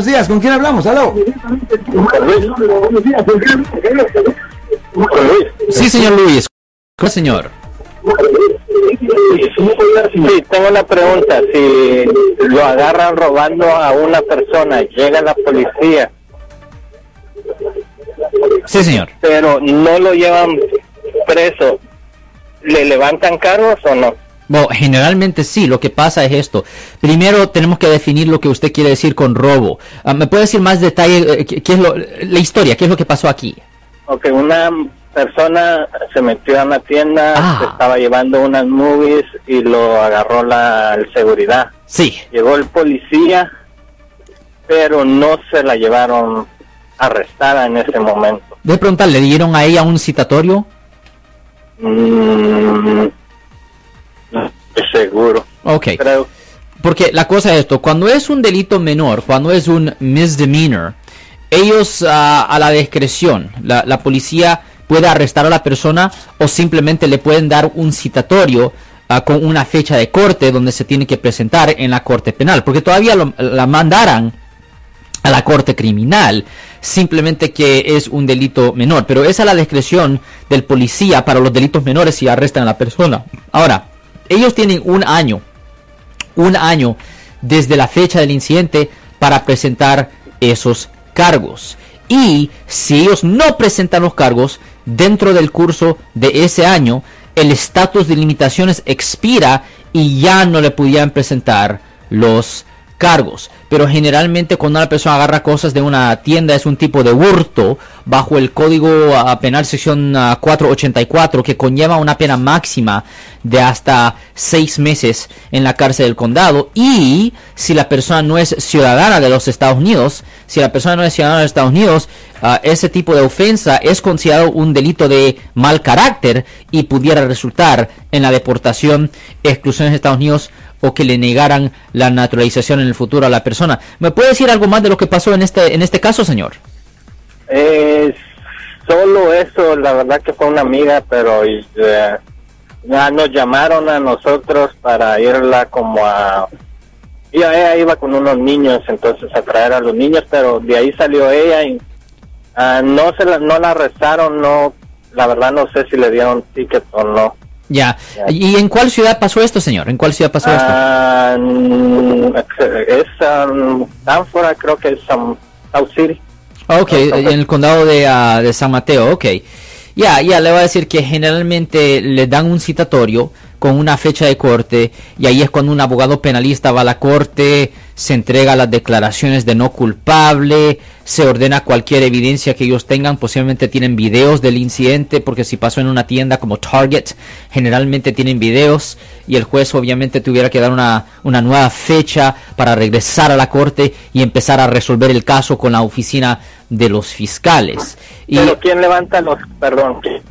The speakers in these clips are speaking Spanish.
buenos días. ¿Con quién hablamos? Aló. Sí, señor Luis. ¿Cómo, señor? Sí, tengo una pregunta. Si lo agarran robando a una persona, llega la policía. Sí, señor. Pero no lo llevan preso. ¿Le levantan cargos o no? Bueno, generalmente sí, lo que pasa es esto. Primero tenemos que definir lo que usted quiere decir con robo. Ah, ¿Me puede decir más detalle, eh, qué, es lo, la historia, qué es lo que pasó aquí? Ok, una persona se metió a una tienda, Ah. estaba llevando unas movies y lo agarró la el seguridad. Sí. Llegó el policía, pero no se la llevaron arrestada en ese momento. De preguntar, ¿le dieron a ella un citatorio? Mm, seguro. Ok. Creo. Porque la cosa es esto, cuando es un delito menor, cuando es un misdemeanor, ellos ah, a la discreción, la, la policía puede arrestar a la persona o simplemente le pueden dar un citatorio ah, con una fecha de corte donde se tiene que presentar en la corte penal, porque todavía lo- la mandaran a la corte criminal, simplemente que es un delito menor, pero es la discreción del policía para los delitos menores si arrestan a la persona. Ahora, ellos tienen un año un año desde la fecha del incidente para presentar esos cargos. Y si ellos no presentan los cargos dentro del curso de ese año, el estatus de limitaciones expira y ya no le pudieran presentar los cargos. Pero generalmente cuando una persona agarra cosas de una tienda es un tipo de hurto bajo el código ah, penal sección ah, 484 que conlleva una pena máxima de hasta seis meses en la cárcel del condado y si la persona no es ciudadana de los Estados Unidos, si la persona no es ciudadana de los Estados Unidos, ah, ese tipo de ofensa es considerado un delito de mal carácter y pudiera resultar en la deportación, exclusión de Estados Unidos o que le negaran la naturalización en el futuro a la persona. ¿Me puede decir algo más de lo que pasó en este en este caso, señor? Eh, solo eso, la verdad que fue una amiga, pero eh, ya nos llamaron a nosotros para irla como a... Ella, iba con unos niños, entonces a traer a los niños, pero de ahí salió ella y ah, no se la, no la arrestaron, no, la verdad no sé si le dieron ticket o no. Ya. ¿Y en cuál ciudad pasó esto, señor? ¿En cuál ciudad pasó esto? Ah, es um, Stanford, creo que es um, South City. Ok, en el condado de, ah, de San Mateo, ok. Ya, ya, le voy a decir que generalmente le dan un citatorio con una fecha de corte. Y ahí es cuando un abogado penalista va a la corte, se entrega las declaraciones de no culpable, se ordena cualquier evidencia que ellos tengan, posiblemente tienen videos del incidente, porque si pasó en una tienda como Target, generalmente tienen videos. Y el juez obviamente tuviera que dar una, una nueva fecha para regresar a la corte y empezar a resolver el caso con la oficina de los fiscales. Y Pero ¿quién levanta los, perdón, quién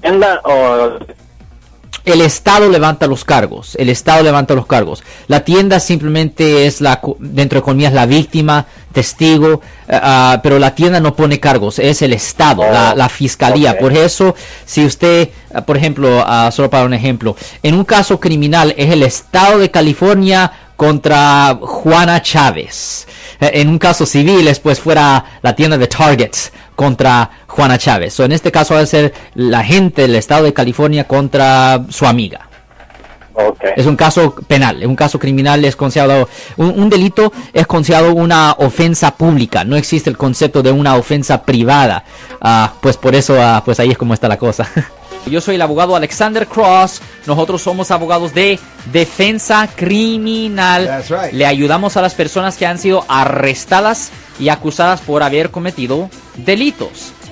tienda o el Estado levanta los cargos, el Estado levanta los cargos. La tienda simplemente es la, dentro de comillas, la víctima, testigo, eh, ah, pero la tienda no pone cargos, es el Estado, la, la fiscalía. Por eso, si usted, ah, por ejemplo, ah, solo para un ejemplo, en un caso criminal es el Estado de California contra Juana Chávez. Eh, En un caso civil, después fuera la tienda de Targets contra Juana Chávez. O en este caso va a ser la gente del estado de California contra su amiga. Ok. Es un caso penal, es un caso criminal, es considerado un, un delito, es considerado una ofensa pública. No existe el concepto de una ofensa privada. Ah, pues por eso, ah, pues ahí es como está la cosa. Yo soy el abogado Alexander Cross. Nosotros somos abogados de defensa criminal. That's right. Le ayudamos a las personas que han sido arrestadas y acusadas por haber cometido delitos.